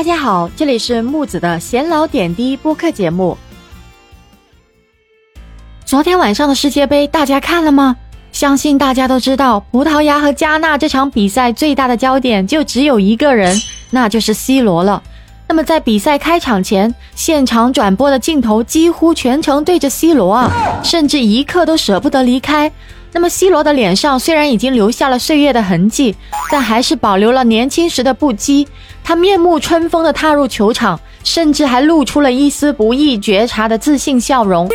大家好，这里是木子的闲聊点滴播客节目。昨天晚上的世界杯大家看了吗？相信大家都知道，葡萄牙和加纳这场比赛最大的焦点就只有一个人，那就是 C 罗了。那么在比赛开场前，现场转播的镜头几乎全程对着 C 罗啊，甚至一刻都舍不得离开。那么 C 罗的脸上虽然已经留下了岁月的痕迹，但还是保留了年轻时的不羁。他面目春风地踏入球场，甚至还露出了一丝不易觉察的自信笑容。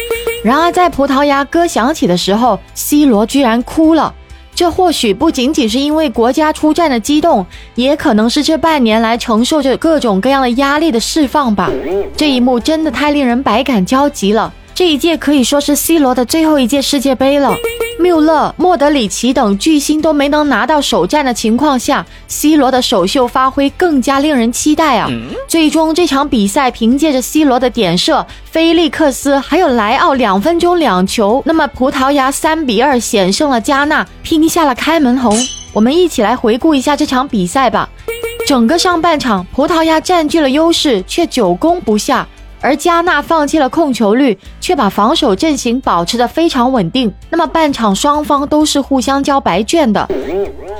然而在葡萄牙歌响起的时候，C 罗居然哭了。这或许不仅仅是因为国家出战的激动，也可能是这半年来承受着各种各样的压力的释放吧。这一幕真的太令人百感交集了。这一届可以说是 C 罗的最后一届世界杯了。缪勒、莫德里奇等巨星都没能拿到首战的情况下，C 罗的首秀发挥更加令人期待啊！最终这场比赛凭借着 C 罗的点射，菲利克斯还有莱奥两分钟两球，那么葡萄牙三比二险胜了加纳，拼下了开门红。我们一起来回顾一下这场比赛吧。整个上半场，葡萄牙占据了优势，却久攻不下。而加纳放弃了控球率，却把防守阵型保持得非常稳定。那么半场双方都是互相交白卷的。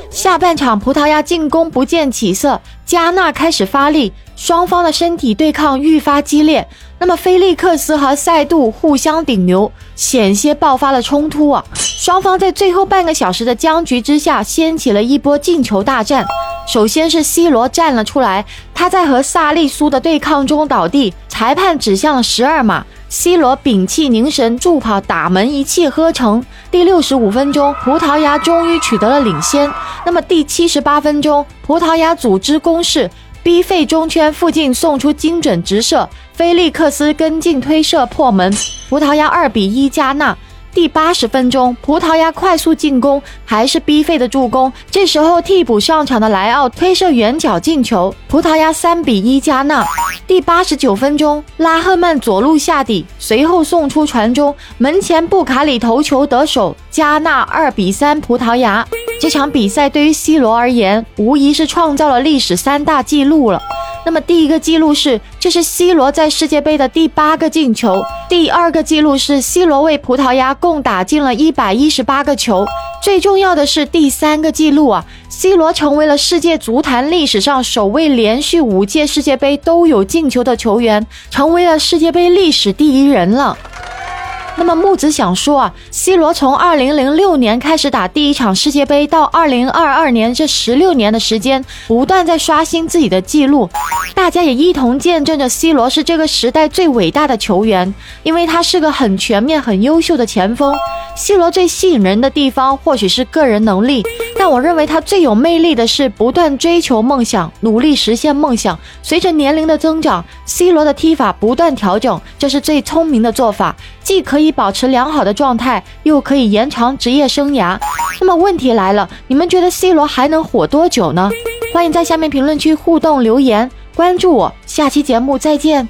下半场葡萄牙进攻不见起色，加纳开始发力，双方的身体对抗愈发激烈。那么菲利克斯和塞杜互相顶流，险些爆发了冲突啊！双方在最后半个小时的僵局之下，掀起了一波进球大战。首先是 C 罗站了出来，他在和萨利苏的对抗中倒地，裁判指向了十二码，C 罗屏气凝神，助跑打门，一气呵成。第六十五分钟，葡萄牙终于取得了领先。那么第七十八分钟，葡萄牙组织攻势，逼费中圈附近送出精准直射，菲利克斯跟进推射破门，葡萄牙二比一加纳。第八十分钟，葡萄牙快速进攻，还是逼费的助攻。这时候替补上场的莱奥推射远角进球，葡萄牙三比一加纳。第八十九分钟，拉赫曼左路下底，随后送出传中，门前布卡里头球得手，加纳二比三葡萄牙。这场比赛对于 C 罗而言，无疑是创造了历史三大纪录了。那么第一个记录是，这是 C 罗在世界杯的第八个进球。第二个记录是，C 罗为葡萄牙共打进了一百一十八个球。最重要的是第三个记录啊，C 罗成为了世界足坛历史上首位连续五届世界杯都有进球的球员，成为了世界杯历史第一人了。那么木子想说啊，C 罗从二零零六年开始打第一场世界杯，到二零二二年这十六年的时间，不断在刷新自己的记录。大家也一同见证着 C 罗是这个时代最伟大的球员，因为他是个很全面、很优秀的前锋。C 罗最吸引人的地方或许是个人能力，但我认为他最有魅力的是不断追求梦想，努力实现梦想。随着年龄的增长，C 罗的踢法不断调整，这是最聪明的做法，既可以保持良好的状态，又可以延长职业生涯。那么问题来了，你们觉得 C 罗还能火多久呢？欢迎在下面评论区互动留言，关注我，下期节目再见。